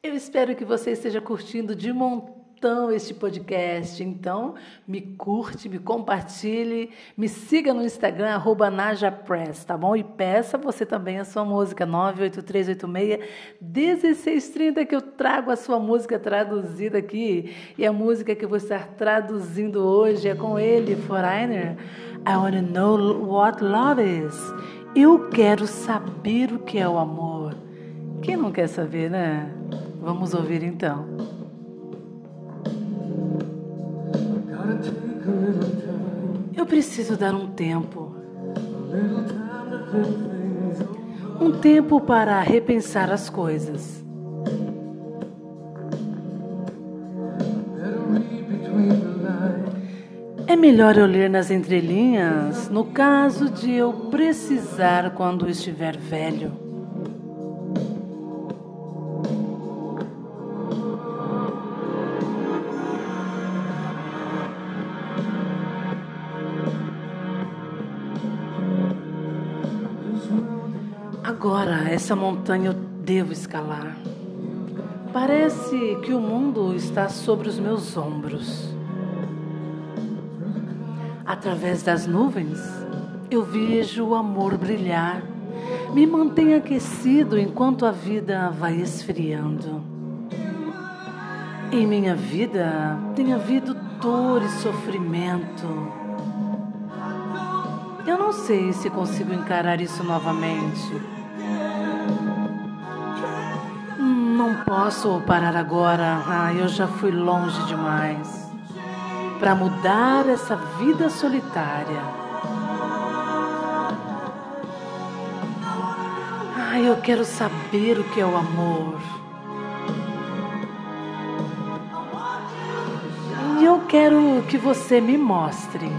Eu espero que você esteja curtindo de montão este podcast. Então, me curte, me compartilhe, me siga no Instagram, arroba NajaPress, tá bom? E peça você também a sua música, 98386-1630, que eu trago a sua música traduzida aqui. E a música que eu vou estar traduzindo hoje é com ele, Foreigner. I wanna know what love is. Eu quero saber o que é o amor. Quem não quer saber, né? Vamos ouvir então. Eu preciso dar um tempo. Um tempo para repensar as coisas. É melhor eu ler nas entrelinhas no caso de eu precisar quando estiver velho. Agora, essa montanha eu devo escalar. Parece que o mundo está sobre os meus ombros. Através das nuvens, eu vejo o amor brilhar. Me mantém aquecido enquanto a vida vai esfriando. Em minha vida tem havido dor e sofrimento. Eu não sei se consigo encarar isso novamente. Posso parar agora. Ah, eu já fui longe demais para mudar essa vida solitária. Ah, eu quero saber o que é o amor. E eu quero que você me mostre.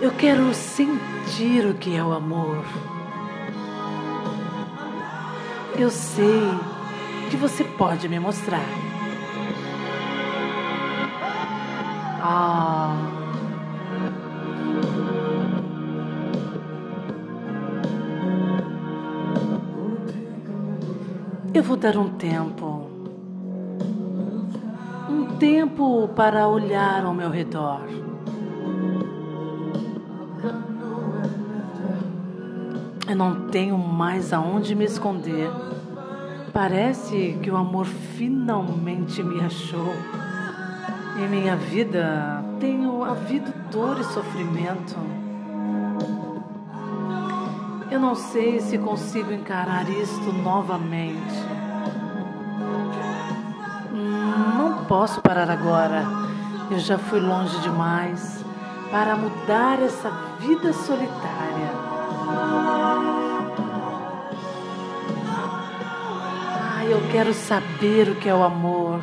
Eu quero sentir o que é o amor. Eu sei que você pode me mostrar. Ah. Eu vou dar um tempo. Um tempo para olhar ao meu redor. Eu não tenho mais aonde me esconder. Parece que o amor finalmente me achou. Em minha vida tenho havido dor e sofrimento. Eu não sei se consigo encarar isto novamente. Não posso parar agora. Eu já fui longe demais para mudar essa vida solitária. Eu quero saber o que é o amor.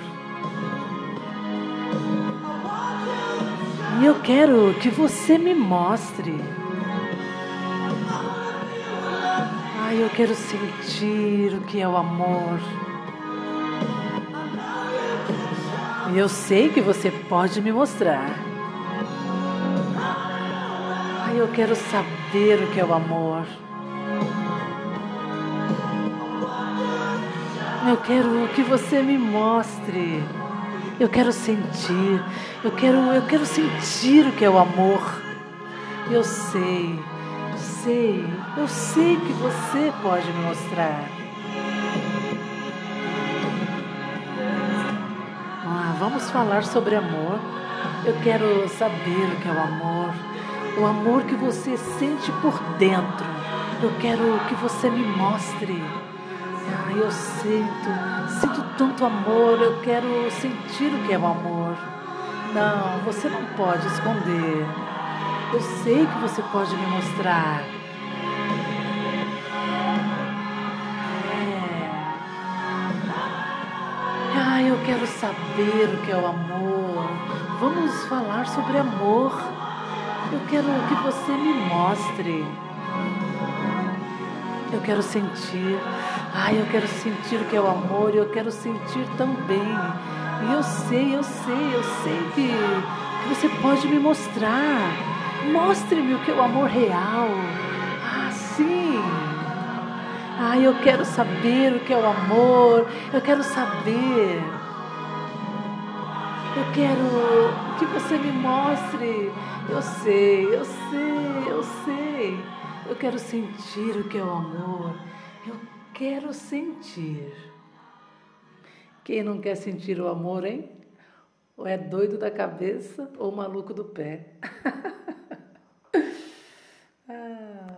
E eu quero que você me mostre. Ai, eu quero sentir o que é o amor. E eu sei que você pode me mostrar. Ai, eu quero saber o que é o amor. Eu quero que você me mostre. Eu quero sentir. Eu quero, eu quero sentir o que é o amor. Eu sei, sei, eu sei que você pode me mostrar. Ah, vamos falar sobre amor. Eu quero saber o que é o amor. O amor que você sente por dentro. Eu quero que você me mostre. Eu sinto, sinto tanto amor, eu quero sentir o que é o amor. Não, você não pode esconder. Eu sei que você pode me mostrar. É. Ai, eu quero saber o que é o amor. Vamos falar sobre amor. Eu quero que você me mostre. Eu quero sentir. Ai, eu quero sentir o que é o amor, eu quero sentir também. E eu sei, eu sei, eu sei que, que você pode me mostrar. Mostre-me o que é o amor real. Ah, sim. Ai, eu quero saber o que é o amor. Eu quero saber. Eu quero que você me mostre. Eu sei, eu sei, eu sei. Eu quero sentir o que é o amor. Eu quero sentir. Quem não quer sentir o amor, hein? Ou é doido da cabeça ou maluco do pé.